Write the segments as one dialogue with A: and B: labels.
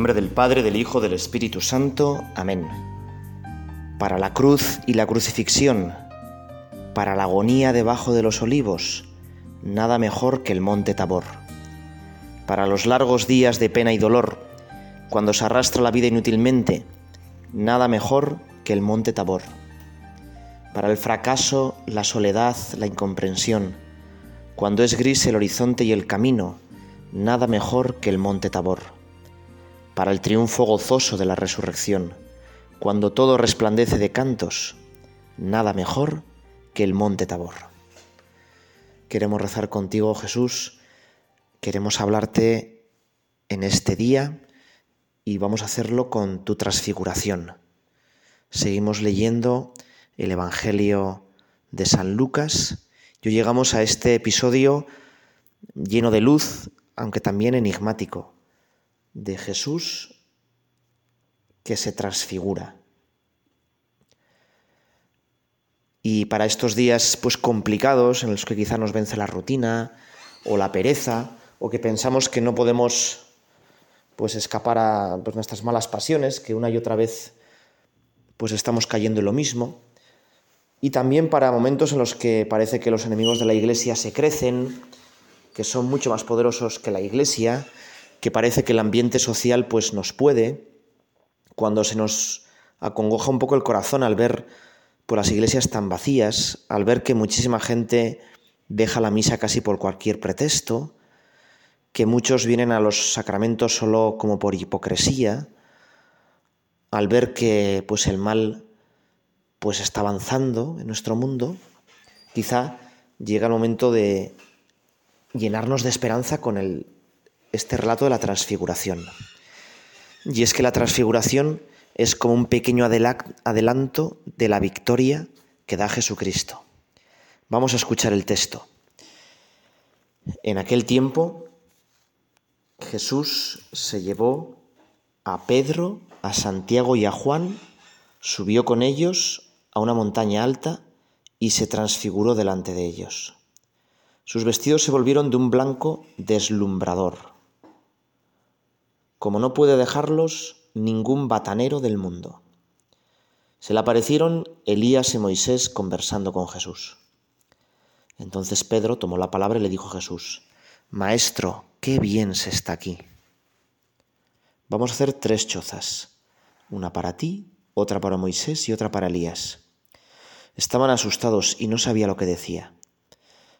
A: nombre del Padre, del Hijo, del Espíritu Santo. Amén. Para la cruz y la crucifixión, para la agonía debajo de los olivos, nada mejor que el monte Tabor. Para los largos días de pena y dolor, cuando se arrastra la vida inútilmente, nada mejor que el monte Tabor. Para el fracaso, la soledad, la incomprensión, cuando es gris el horizonte y el camino, nada mejor que el monte Tabor. Para el triunfo gozoso de la resurrección, cuando todo resplandece de cantos, nada mejor que el monte Tabor. Queremos rezar contigo, Jesús, queremos hablarte en este día y vamos a hacerlo con tu transfiguración. Seguimos leyendo el Evangelio de San Lucas y llegamos a este episodio lleno de luz, aunque también enigmático, de Jesús que se transfigura. Y para estos días pues complicados en los que quizá nos vence la rutina o la pereza o que pensamos que no podemos pues escapar a pues, nuestras malas pasiones, que una y otra vez pues estamos cayendo en lo mismo. Y también para momentos en los que parece que los enemigos de la iglesia se crecen, que son mucho más poderosos que la Iglesia, que parece que el ambiente social pues nos puede, cuando se nos acongoja un poco el corazón al ver por las iglesias tan vacías, al ver que muchísima gente deja la misa casi por cualquier pretexto, que muchos vienen a los sacramentos solo como por hipocresía, al ver que pues el mal pues está avanzando en nuestro mundo, quizá llega el momento de llenarnos de esperanza con el, este relato de la transfiguración. Y es que la transfiguración es como un pequeño adelanto de la victoria que da Jesucristo. Vamos a escuchar el texto. En aquel tiempo Jesús se llevó a Pedro, a Santiago y a Juan, subió con ellos a una montaña alta y se transfiguró delante de ellos. Sus vestidos se volvieron de un blanco deslumbrador, como no puede dejarlos ningún batanero del mundo. Se le aparecieron Elías y Moisés conversando con Jesús. Entonces Pedro tomó la palabra y le dijo a Jesús, Maestro, qué bien se está aquí. Vamos a hacer tres chozas, una para ti, otra para Moisés y otra para Elías. Estaban asustados y no sabía lo que decía.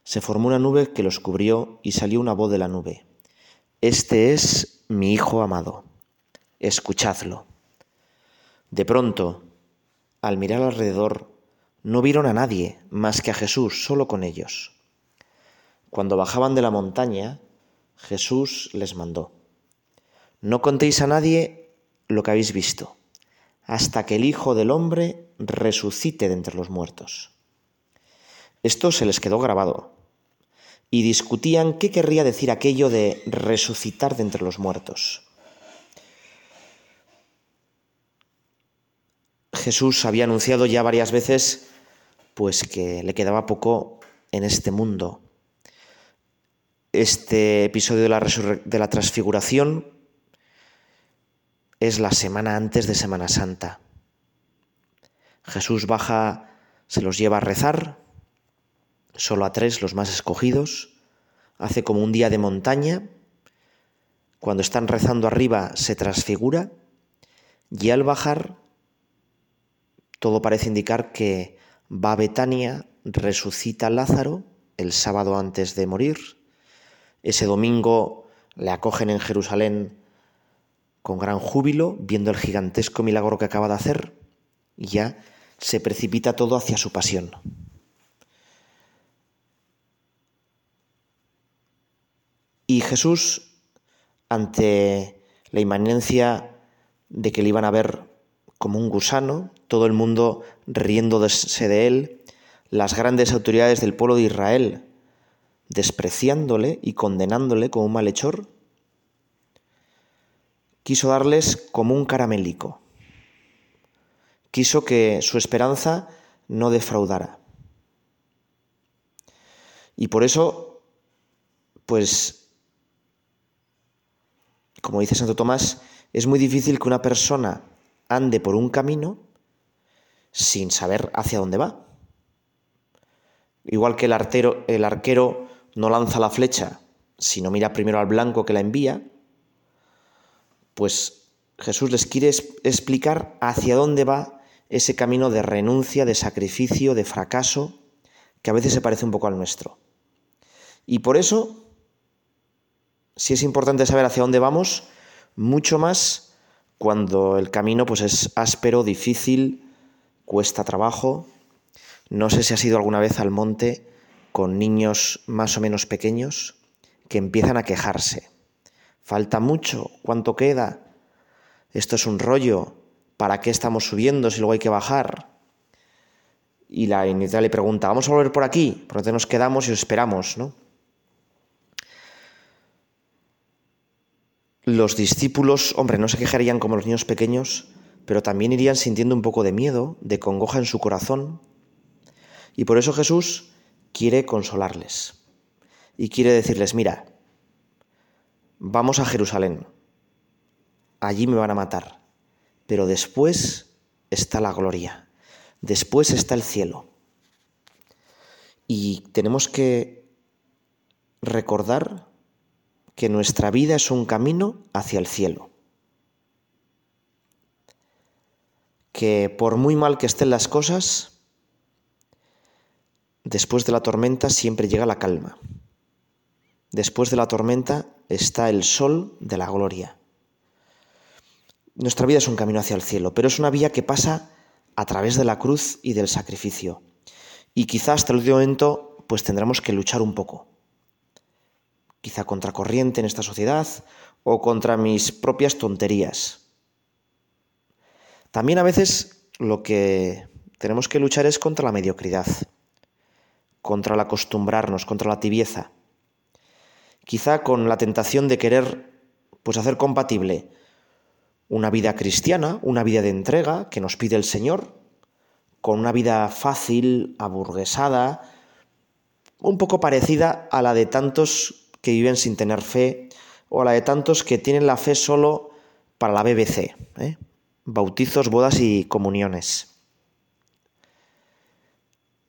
A: Se formó una nube que los cubrió y salió una voz de la nube. Este es mi Hijo amado. Escuchadlo. De pronto, al mirar alrededor, no vieron a nadie más que a Jesús solo con ellos. Cuando bajaban de la montaña, Jesús les mandó, No contéis a nadie lo que habéis visto, hasta que el Hijo del Hombre resucite de entre los muertos. Esto se les quedó grabado y discutían qué querría decir aquello de resucitar de entre los muertos. Jesús había anunciado ya varias veces pues que le quedaba poco en este mundo. Este episodio de la, de la transfiguración es la semana antes de Semana Santa. Jesús baja, se los lleva a rezar, solo a tres, los más escogidos, hace como un día de montaña, cuando están rezando arriba se transfigura y al bajar todo parece indicar que va a Betania, resucita a Lázaro el sábado antes de morir, ese domingo le acogen en Jerusalén con gran júbilo, viendo el gigantesco milagro que acaba de hacer, y ya se precipita todo hacia su pasión. Y Jesús, ante la inmanencia de que le iban a ver como un gusano, todo el mundo riéndose de él, las grandes autoridades del pueblo de Israel despreciándole y condenándole como un malhechor, quiso darles como un caramelico. Quiso que su esperanza no defraudara. Y por eso, pues como dice Santo Tomás, es muy difícil que una persona ande por un camino sin saber hacia dónde va. Igual que el arquero, el arquero no lanza la flecha si no mira primero al blanco que la envía, pues Jesús les quiere explicar hacia dónde va ese camino de renuncia, de sacrificio, de fracaso, que a veces se parece un poco al nuestro. Y por eso, si es importante saber hacia dónde vamos, mucho más cuando el camino pues, es áspero, difícil, cuesta trabajo. No sé si has ido alguna vez al monte con niños más o menos pequeños que empiezan a quejarse. Falta mucho, ¿cuánto queda? Esto es un rollo, ¿para qué estamos subiendo si luego hay que bajar? Y la inicial le pregunta, ¿vamos a volver por aquí? Por nos quedamos y os esperamos, ¿no? Los discípulos, hombre, no se quejarían como los niños pequeños, pero también irían sintiendo un poco de miedo, de congoja en su corazón. Y por eso Jesús quiere consolarles y quiere decirles, mira, vamos a Jerusalén, allí me van a matar, pero después está la gloria, después está el cielo. Y tenemos que recordar que nuestra vida es un camino hacia el cielo. Que por muy mal que estén las cosas, después de la tormenta siempre llega la calma. Después de la tormenta está el sol de la gloria. Nuestra vida es un camino hacia el cielo, pero es una vía que pasa a través de la cruz y del sacrificio. Y quizá hasta el último momento pues tendremos que luchar un poco. Quizá contra corriente en esta sociedad o contra mis propias tonterías. También a veces lo que tenemos que luchar es contra la mediocridad, contra el acostumbrarnos, contra la tibieza. Quizá con la tentación de querer pues hacer compatible una vida cristiana, una vida de entrega que nos pide el Señor, con una vida fácil, aburguesada, un poco parecida a la de tantos que viven sin tener fe o a la de tantos que tienen la fe solo para la BBC, ¿eh? bautizos, bodas y comuniones.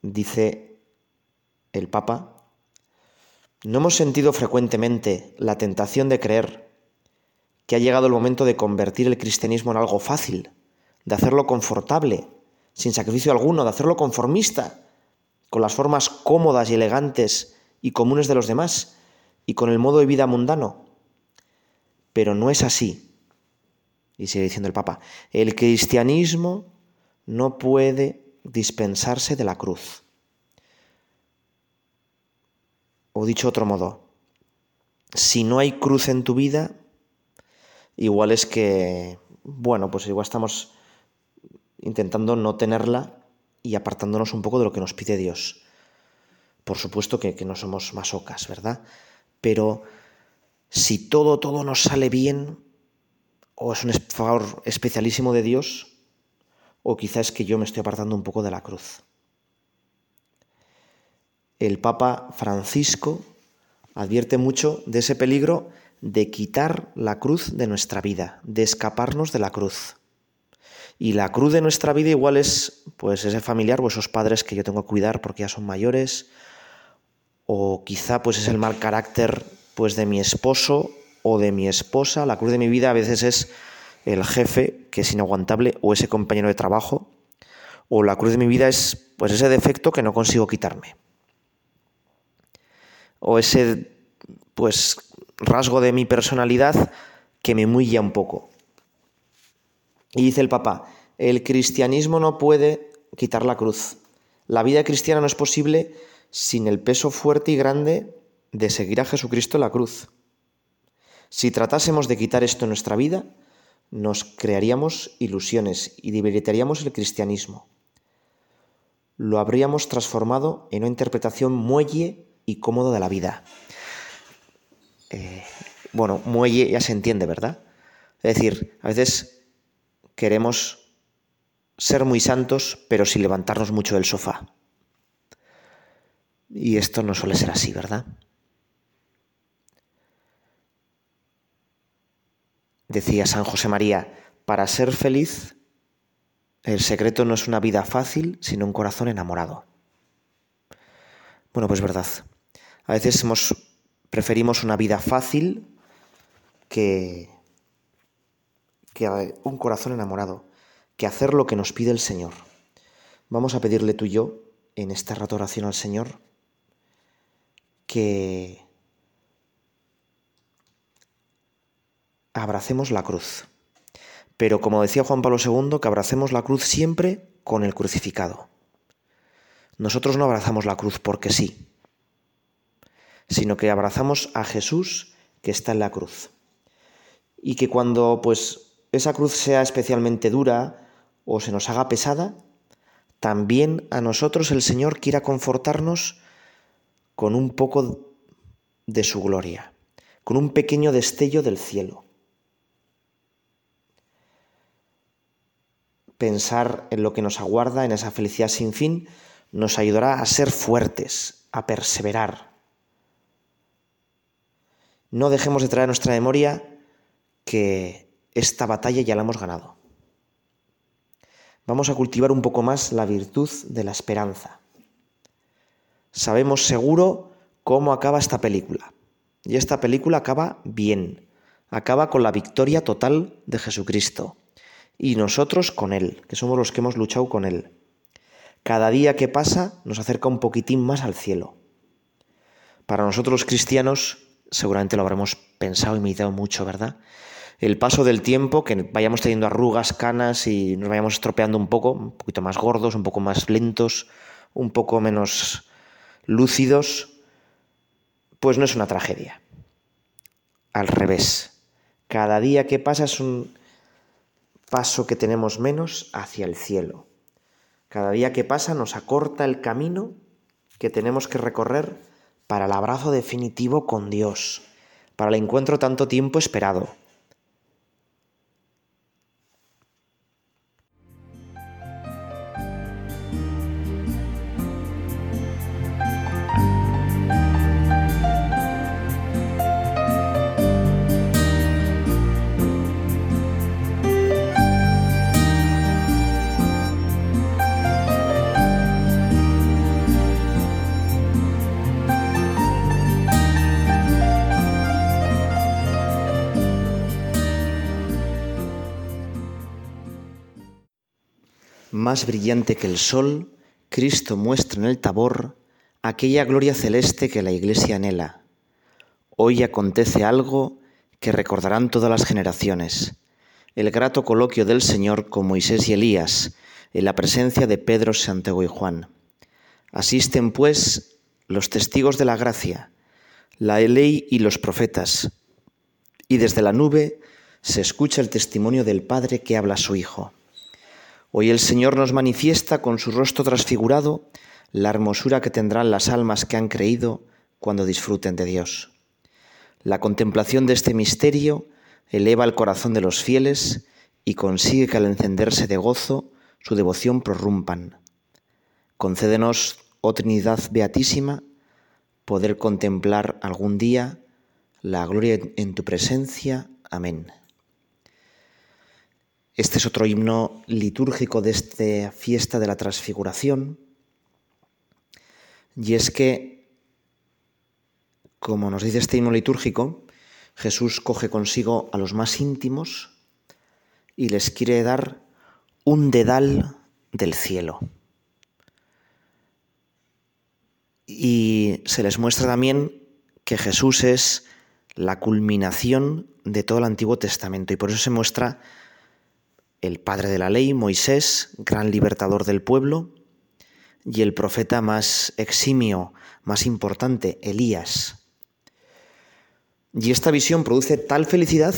A: Dice el Papa, no hemos sentido frecuentemente la tentación de creer que ha llegado el momento de convertir el cristianismo en algo fácil, de hacerlo confortable, sin sacrificio alguno, de hacerlo conformista, con las formas cómodas y elegantes y comunes de los demás, y con el modo de vida mundano. Pero no es así. Y sigue diciendo el Papa, el cristianismo no puede dispensarse de la cruz. O dicho otro modo, si no hay cruz en tu vida, igual es que, bueno, pues igual estamos intentando no tenerla y apartándonos un poco de lo que nos pide Dios. Por supuesto que, no somos masocas, ¿verdad? Pero si todo, todo nos sale bien, o es un favor especialísimo de Dios, o quizás es que yo me estoy apartando un poco de la cruz. El Papa Francisco advierte mucho de ese peligro de quitar la cruz de nuestra vida, de escaparnos de la cruz. Y la cruz de nuestra vida igual es pues ese familiar o esos padres que yo tengo que cuidar porque ya son mayores o quizá pues es el mal carácter pues de mi esposo o de mi esposa, la cruz de mi vida a veces es el jefe que es inaguantable o ese compañero de trabajo o la cruz de mi vida es pues ese defecto que no consigo quitarme. O ese pues rasgo de mi personalidad que me muilla un poco. Y dice el Papa, el cristianismo no puede quitar la cruz. La vida cristiana no es posible sin el peso fuerte y grande de seguir a Jesucristo en la cruz. Si tratásemos de quitar esto en nuestra vida, nos crearíamos ilusiones y debilitaríamos el cristianismo. Lo habríamos transformado en una interpretación muelle y cómodo de la vida. Eh, bueno, muelle ya se entiende, ¿verdad? Es decir, a veces queremos ser muy santos, pero sin levantarnos mucho del sofá. Y esto no suele ser así, ¿verdad? Decía San José María, para ser feliz, el secreto no es una vida fácil, sino un corazón enamorado. Bueno, pues verdad. A veces preferimos una vida fácil que, que un corazón enamorado, que hacer lo que nos pide el Señor. Vamos a pedirle tú y yo en esta rato oración al Señor que abracemos la cruz. Pero como decía Juan Pablo II, que abracemos la cruz siempre con el crucificado. Nosotros no abrazamos la cruz porque sí, sino que abrazamos a Jesús que está en la cruz. Y que cuando pues esa cruz sea especialmente dura o se nos haga pesada, también a nosotros el Señor quiera confortarnos con un poco de su gloria, con un pequeño destello del cielo. Pensar en lo que nos aguarda, en esa felicidad sin fin, nos ayudará a ser fuertes, a perseverar. No dejemos de traer a nuestra memoria que esta batalla ya la hemos ganado. Vamos a cultivar un poco más la virtud de la esperanza. Sabemos seguro cómo acaba esta película. Y esta película acaba bien. Acaba con la victoria total de Jesucristo y nosotros con Él, que somos los que hemos luchado con Él. Cada día que pasa nos acerca un poquitín más al cielo. Para nosotros los cristianos, seguramente lo habremos pensado y meditado mucho, ¿verdad? El paso del tiempo, que vayamos teniendo arrugas, canas y nos vayamos estropeando un poco, un poquito más gordos, un poco más lentos, un poco menos lúcidos, pues no es una tragedia. Al revés. Cada día que pasa es un, paso que tenemos menos hacia el cielo. Cada día que pasa nos acorta el camino que tenemos que recorrer para el abrazo definitivo con Dios, para el encuentro tanto tiempo esperado. Más brillante que el sol, Cristo muestra en el tabor aquella gloria celeste que la Iglesia anhela. Hoy acontece algo que recordarán todas las generaciones, el grato coloquio del Señor con Moisés y Elías, en la presencia de Pedro, Santiago y Juan. Asisten, pues, los testigos de la gracia, la ley y los profetas, y desde la nube se escucha el testimonio del Padre que habla a su Hijo. Hoy el Señor nos manifiesta con su rostro transfigurado la hermosura que tendrán las almas que han creído cuando disfruten de Dios. La contemplación de este misterio eleva el corazón de los fieles y consigue que al encenderse de gozo su devoción prorrumpan. Concédenos, oh Trinidad Beatísima, poder contemplar algún día la gloria en tu presencia. Amén. Este es otro himno litúrgico de esta fiesta de la transfiguración. Y es que, como nos dice este himno litúrgico, Jesús coge consigo a los más íntimos y les quiere dar un dedal del cielo. Y se les muestra también que Jesús es la culminación de todo el Antiguo Testamento y por eso se muestra el padre de la ley, Moisés, gran libertador del pueblo, y el profeta más eximio, más importante, Elías. Y esta visión produce tal felicidad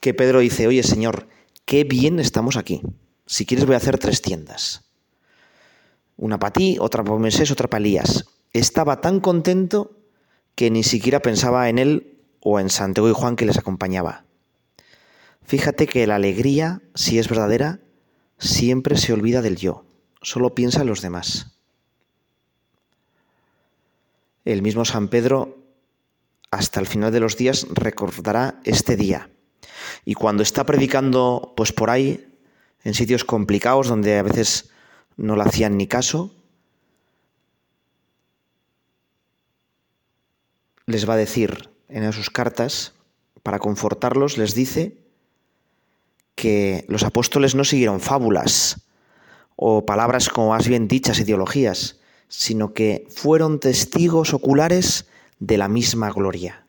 A: que Pedro dice, oye Señor, qué bien estamos aquí. Si quieres voy a hacer tres tiendas. Una para ti, otra para Moisés, otra para Elías. Estaba tan contento que ni siquiera pensaba en él o en Santiago y Juan que les acompañaba. Fíjate que la alegría, si es verdadera, siempre se olvida del yo, solo piensa en los demás. El mismo San Pedro, hasta el final de los días, recordará este día. Y cuando está predicando, pues por ahí, en sitios complicados donde a veces no le hacían ni caso, les va a decir en sus cartas, para confortarlos, les dice que los apóstoles no siguieron fábulas o palabras como más bien dichas ideologías, sino que fueron testigos oculares de la misma gloria.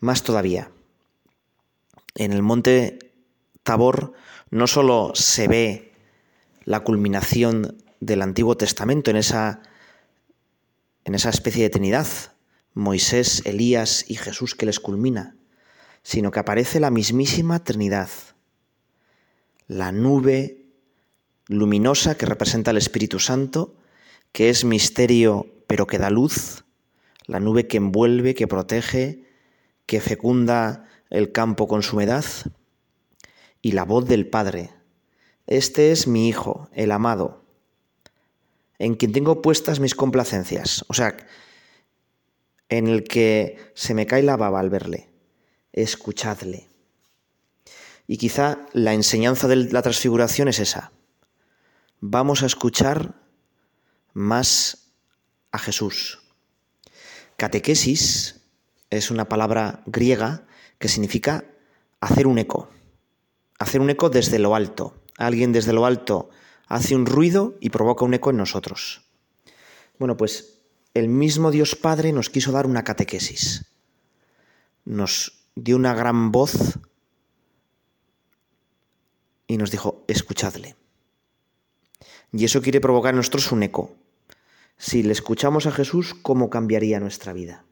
A: Más todavía, en el monte Tabor no solo se ve la culminación del Antiguo Testamento en esa, en esa especie de Trinidad, Moisés, Elías y Jesús que les culmina, sino que aparece la mismísima Trinidad, la nube luminosa que representa el Espíritu Santo, que es misterio pero que da luz, la nube que envuelve, que protege, que fecunda el campo con su humedad, y la voz del Padre. Este es mi Hijo, el amado, en quien tengo puestas mis complacencias. O sea, en el que se me cae la baba al verle. Escuchadle. Y quizá la enseñanza de la transfiguración es esa. Vamos a escuchar más a Jesús. Catequesis es una palabra griega que significa hacer un eco. Hacer un eco desde lo alto. Alguien desde lo alto hace un ruido y provoca un eco en nosotros. Bueno, pues el mismo Dios Padre nos quiso dar una catequesis. Nos dio una gran voz y nos dijo, escuchadle. Y eso quiere provocar en nosotros un eco. Si le escuchamos a Jesús, ¿cómo cambiaría nuestra vida?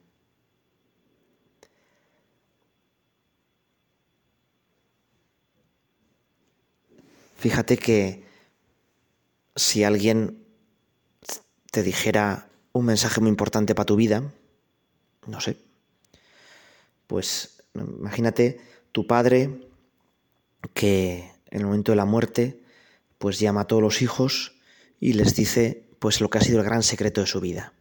A: Fíjate que si alguien te dijera un mensaje muy importante para tu vida, no sé, pues imagínate tu padre que en el momento de la muerte pues llama a todos los hijos y les dice pues lo que ha sido el gran secreto de su vida.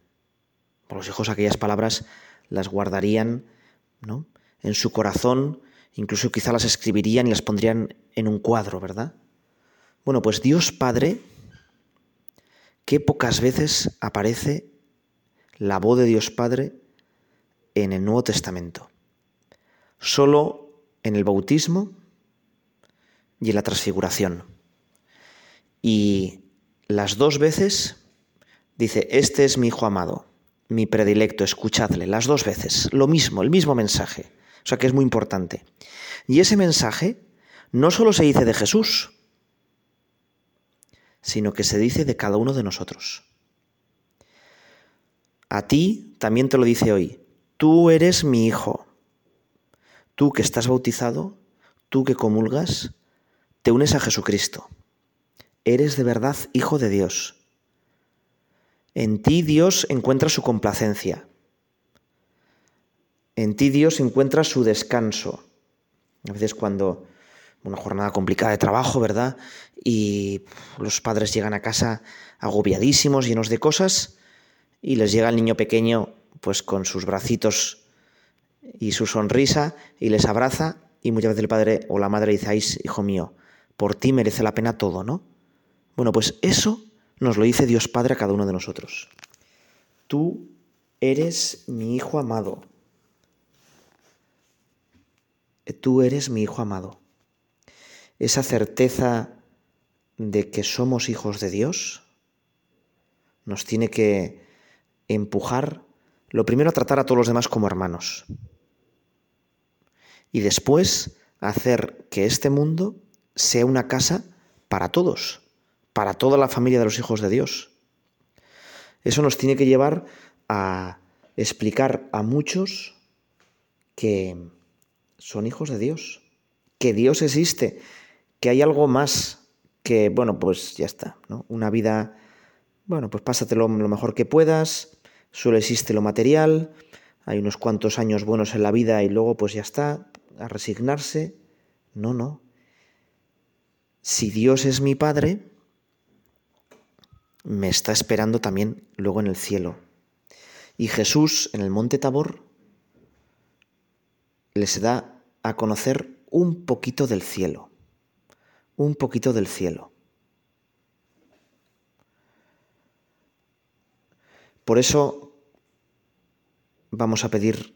A: Por los hijos aquellas palabras las guardarían ¿no? en su corazón, incluso quizá las escribirían y las pondrían en un cuadro, ¿verdad? Bueno, pues Dios Padre, qué pocas veces aparece la voz de Dios Padre en el Nuevo Testamento. Solo en el bautismo y en la transfiguración. Y las dos veces dice, este es mi Hijo amado, mi predilecto, escuchadle, las dos veces, lo mismo, el mismo mensaje. O sea que es muy importante. Y ese mensaje no solo se dice de Jesús, sino que se dice de cada uno de nosotros. A ti también te lo dice hoy, tú eres mi hijo. Tú que estás bautizado, tú que comulgas, te unes a Jesucristo. Eres de verdad hijo de Dios. En ti Dios encuentra su complacencia. En ti Dios encuentra su descanso. A veces cuando una jornada complicada de trabajo, ¿verdad? Y los padres llegan a casa agobiadísimos, llenos de cosas, y les llega el niño pequeño pues con sus bracitos y su sonrisa y les abraza y muchas veces el padre o la madre dice, Ay, hijo mío, por ti merece la pena todo, ¿no? Bueno, pues eso nos lo dice Dios Padre a cada uno de nosotros. Tú eres mi hijo amado. Tú eres mi hijo amado. Esa certeza de que somos hijos de Dios nos tiene que empujar, lo primero a tratar a todos los demás como hermanos. Y después hacer que este mundo sea una casa para todos, para toda la familia de los hijos de Dios. Eso nos tiene que llevar a explicar a muchos que son hijos de Dios, que Dios existe, que hay algo más que, bueno, pues ya está, ¿no? Una vida, bueno, pues pásatelo lo mejor que puedas, solo existe lo material, hay unos cuantos años buenos en la vida y luego pues ya está, a resignarse. No, no. Si Dios es mi Padre, me está esperando también luego en el cielo. Y Jesús en el monte Tabor les da a conocer un poquito del cielo, un poquito del cielo. Por eso vamos a pedir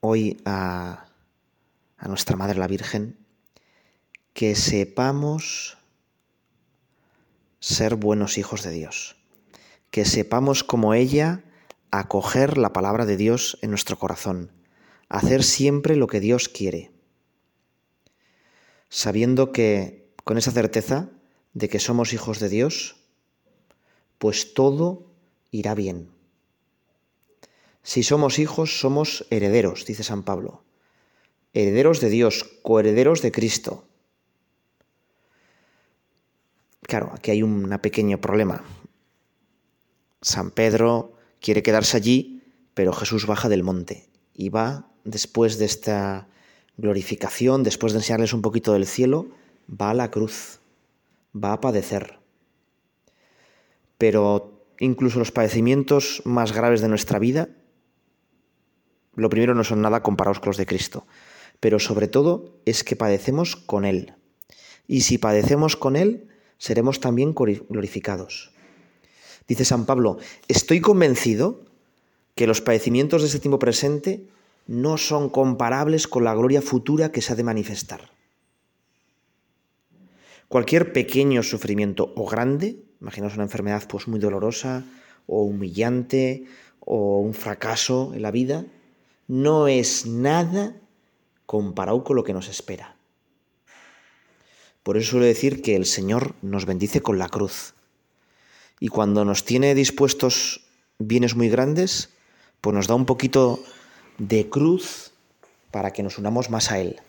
A: hoy a, a nuestra Madre la Virgen que sepamos ser buenos hijos de Dios, que sepamos como ella acoger la palabra de Dios en nuestro corazón, hacer siempre lo que Dios quiere, sabiendo que con esa certeza de que somos hijos de Dios, pues todo irá bien. Si somos hijos, somos herederos, dice San Pablo, herederos de Dios, coherederos de Cristo. Claro, aquí hay un pequeño problema. San Pedro quiere quedarse allí, pero Jesús baja del monte y va después de esta glorificación, después de enseñarles un poquito del cielo, va a la cruz, va a padecer. Pero incluso los padecimientos más graves de nuestra vida, lo primero no son nada comparados con los de Cristo, pero sobre todo es que padecemos con Él. Y si padecemos con Él, seremos también glorificados. Dice San Pablo, estoy convencido que los padecimientos de este tiempo presente no son comparables con la gloria futura que se ha de manifestar. Cualquier pequeño sufrimiento o grande, imaginaos una enfermedad pues muy dolorosa o humillante o un fracaso en la vida, no es nada comparado con lo que nos espera. Por eso suele decir que el Señor nos bendice con la cruz. Y cuando nos tiene dispuestos bienes muy grandes, pues nos da un poquito de cruz para que nos unamos más a Él.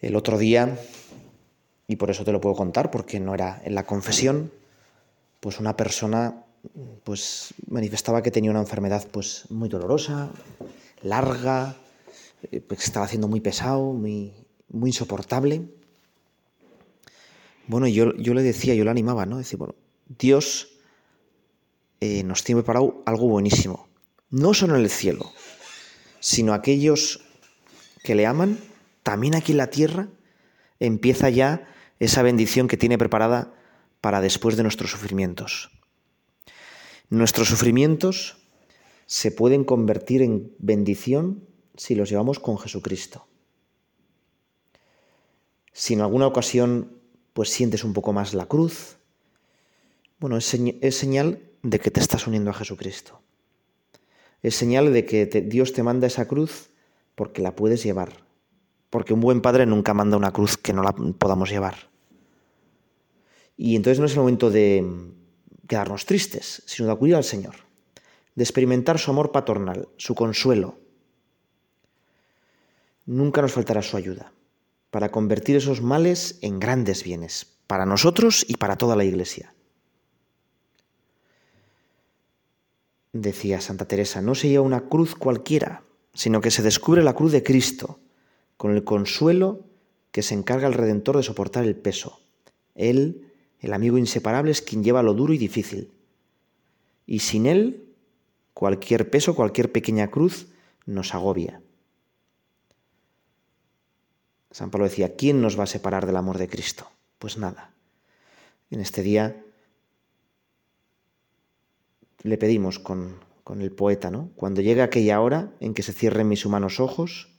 A: El otro día, y por eso te lo puedo contar, porque no era en la confesión, pues una persona pues manifestaba que tenía una enfermedad pues muy dolorosa, larga, eh, pues estaba haciendo muy pesado, muy, muy insoportable. Bueno, yo, yo le decía, yo le animaba, ¿no? Decir, bueno, Dios eh, nos tiene preparado algo buenísimo. No solo en el cielo, sino aquellos que le aman, también aquí en la tierra empieza ya esa bendición que tiene preparada para después de nuestros sufrimientos. Nuestros sufrimientos se pueden convertir en bendición si los llevamos con Jesucristo. Si en alguna ocasión pues sientes un poco más la cruz. Bueno, es, señal de que te estás uniendo a Jesucristo. Es señal de que Dios te manda esa cruz porque la puedes llevar. Porque un buen padre nunca manda una cruz que no la podamos llevar. Y entonces no es el momento de quedarnos tristes, sino de acudir al Señor, de experimentar su amor paternal, su consuelo. Nunca nos faltará su ayuda para convertir esos males en grandes bienes, para nosotros y para toda la Iglesia. Decía Santa Teresa, no se lleva una cruz cualquiera, sino que se descubre la cruz de Cristo, con el consuelo que se encarga el Redentor de soportar el peso. Él, el amigo inseparable, es quien lleva lo duro y difícil. Y sin Él, cualquier peso, cualquier pequeña cruz nos agobia. San Pablo decía, ¿quién nos va a separar del amor de Cristo? Pues nada. En este día le pedimos con, con el poeta, ¿no? Cuando llegue aquella hora en que se cierren mis humanos ojos,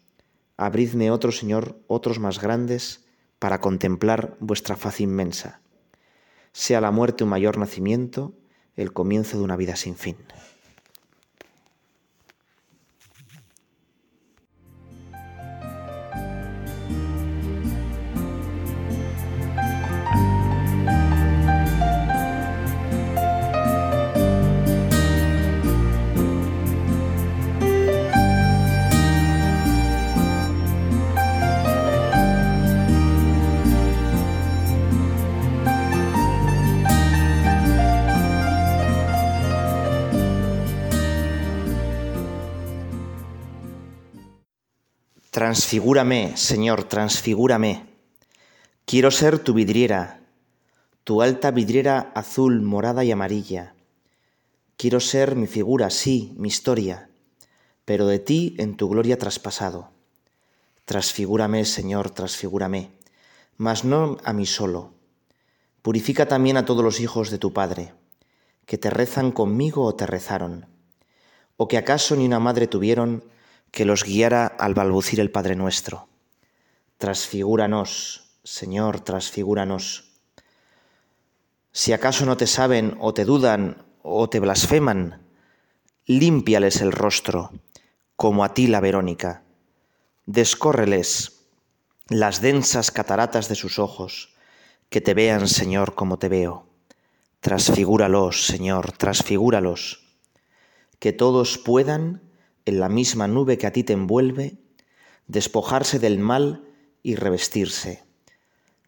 A: abridme otro, Señor, otros más grandes, para contemplar vuestra faz inmensa. Sea la muerte un mayor nacimiento, el comienzo de una vida sin fin. Transfigúrame, Señor, transfigúrame. Quiero ser tu vidriera, tu alta vidriera azul, morada y amarilla. Quiero ser mi figura, sí, mi historia, pero de ti en tu gloria traspasado. Transfigúrame, Señor, transfigúrame, mas no a mí solo. Purifica también a todos los hijos de tu Padre, que te rezan conmigo o te rezaron, o que acaso ni una madre tuvieron que los guiara al balbucir el Padre nuestro. Transfigúranos, Señor, transfigúranos. Si acaso no te saben o te dudan o te blasfeman, límpiales el rostro, como a ti la Verónica. Descórreles las densas cataratas de sus ojos, que te vean, Señor, como te veo. Transfigúralos, Señor, transfigúralos. Que todos puedan, en la misma nube que a ti te envuelve, despojarse del mal y revestirse,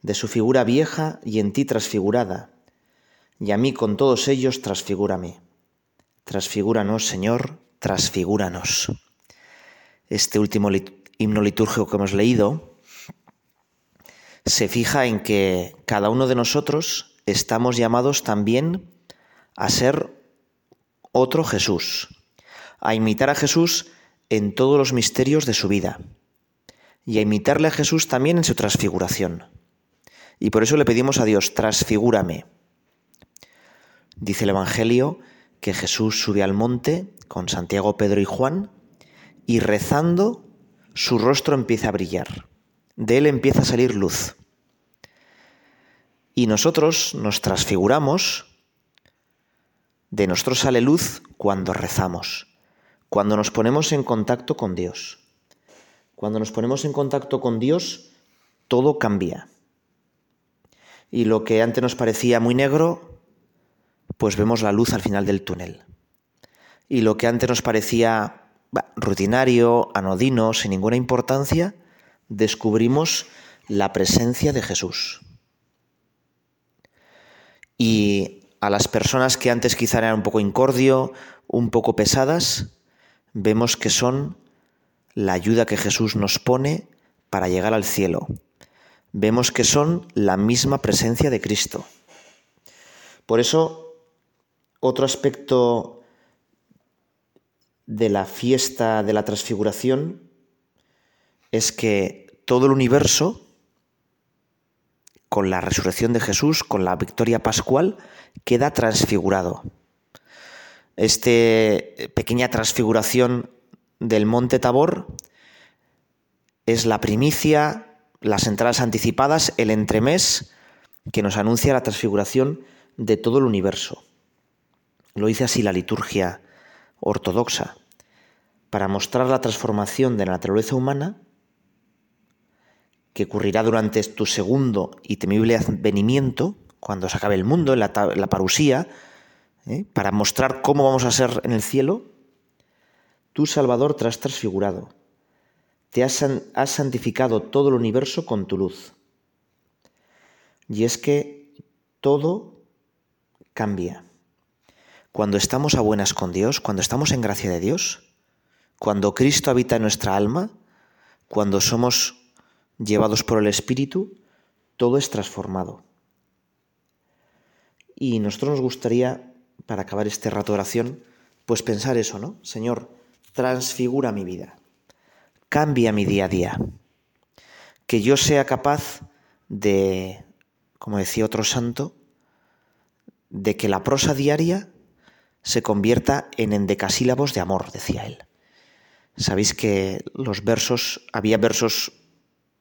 A: de su figura vieja y en ti transfigurada, y a mí con todos ellos transfigúrame. Transfigúranos, Señor, transfigúranos. Este último himno litúrgico que hemos leído se fija en que cada uno de nosotros estamos llamados también a ser otro Jesús, a imitar a Jesús en todos los misterios de su vida y a imitarle a Jesús también en su transfiguración. Y por eso le pedimos a Dios, transfigúrame. Dice el Evangelio que Jesús sube al monte con Santiago, Pedro y Juan y rezando su rostro empieza a brillar. De él empieza a salir luz. Y nosotros nos transfiguramos, de nosotros sale luz cuando rezamos, cuando nos ponemos en contacto con Dios. Cuando nos ponemos en contacto con Dios, todo cambia. Y lo que antes nos parecía muy negro, pues vemos la luz al final del túnel. Y lo que antes nos parecía rutinario, anodino, sin ninguna importancia, descubrimos la presencia de Jesús. Y a las personas que antes quizá eran un poco incordio, un poco pesadas, vemos que son la ayuda que Jesús nos pone para llegar al cielo. Vemos que son la misma presencia de Cristo. Por eso, otro aspecto de la fiesta de la transfiguración es que todo el universo, con la resurrección de Jesús, con la victoria pascual, queda transfigurado. Esta pequeña transfiguración del Monte Tabor es la primicia, las entradas anticipadas, el entremés que nos anuncia la transfiguración de todo el universo. Lo dice así la liturgia ortodoxa, para mostrar la transformación de la naturaleza humana que ocurrirá durante tu segundo y temible advenimiento, cuando se acabe el mundo, en la, parusía, ¿eh? para mostrar cómo vamos a ser en el cielo, Tú, Salvador, te has transfigurado. Te has, has santificado todo el universo con tu luz. Y es que todo cambia. Cuando estamos a buenas con Dios, cuando estamos en gracia de Dios, cuando Cristo habita en nuestra alma, cuando somos llevados por el Espíritu, todo es transformado. Y nosotros nos gustaría, para acabar este rato de oración, pues pensar eso, ¿no? Señor, transfigura mi vida, cambia mi día a día, que yo sea capaz de, como decía otro santo, de que la prosa diaria se convierta en endecasílabos de amor, decía él. Sabéis que los versos, había versos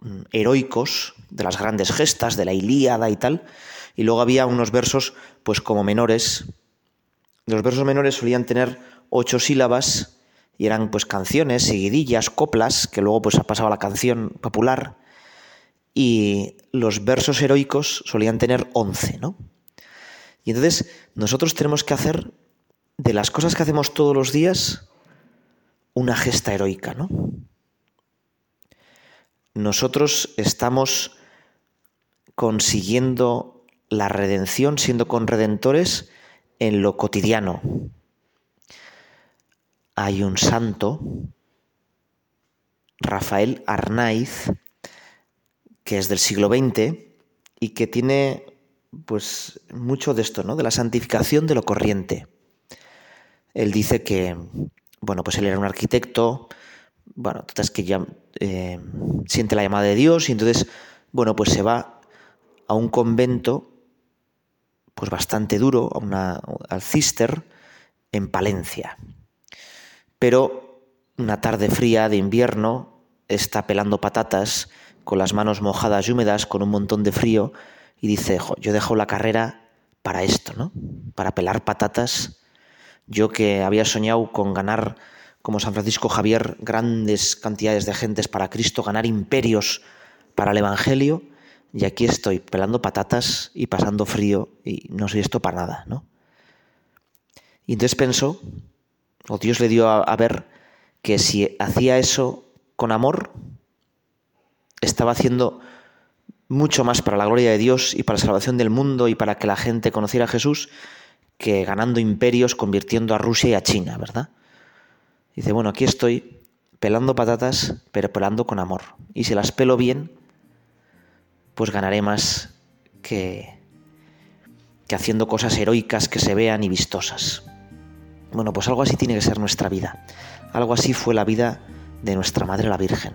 A: mm, heroicos de las grandes gestas, de la Ilíada y tal, y luego había unos versos, pues como menores. Los versos menores solían tener ocho sílabas y eran pues canciones, seguidillas, coplas, que luego pues ha pasado a la canción popular, y los versos heroicos solían tener once, ¿no? Y entonces nosotros tenemos que hacer de las cosas que hacemos todos los días una gesta heroica, ¿no? Nosotros estamos consiguiendo la redención, siendo conredentores en lo cotidiano, hay un santo, Rafael Arnaiz, que es del siglo XX y que tiene pues mucho de esto, ¿no? De la santificación de lo corriente. Él dice que bueno, pues él era un arquitecto, bueno, es que ya eh, siente la llamada de Dios y entonces, bueno, pues se va a un convento, pues bastante duro, a una, al Cister, en Palencia. Pero una tarde fría de invierno, está pelando patatas con las manos mojadas y húmedas, con un montón de frío, y dice, yo dejo la carrera para esto, ¿no? Para pelar patatas. Yo que había soñado con ganar, como San Francisco Javier, grandes cantidades de gentes para Cristo, ganar imperios para el Evangelio, y aquí estoy pelando patatas y pasando frío, y no soy esto para nada, ¿no? Y entonces pensó, o Dios le dio a ver que si hacía eso con amor, estaba haciendo mucho más para la gloria de Dios y para la salvación del mundo y para que la gente conociera a Jesús que ganando imperios, convirtiendo a Rusia y a China, ¿verdad? Dice, bueno, aquí estoy pelando patatas, pero pelando con amor. Y si las pelo bien, pues ganaré más que, que haciendo cosas heroicas que se vean y vistosas. Bueno, pues algo así tiene que ser nuestra vida. Algo así fue la vida de nuestra Madre la Virgen.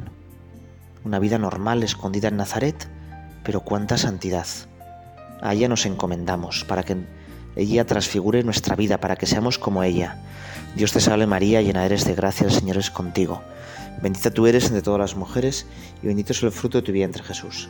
A: Una vida normal escondida en Nazaret, pero cuánta santidad. A ella nos encomendamos para que ella transfigure nuestra vida, para que seamos como ella. Dios te salve María, llena eres de gracia, el Señor es contigo. Bendita tú eres entre todas las mujeres y bendito es el fruto de tu vientre Jesús.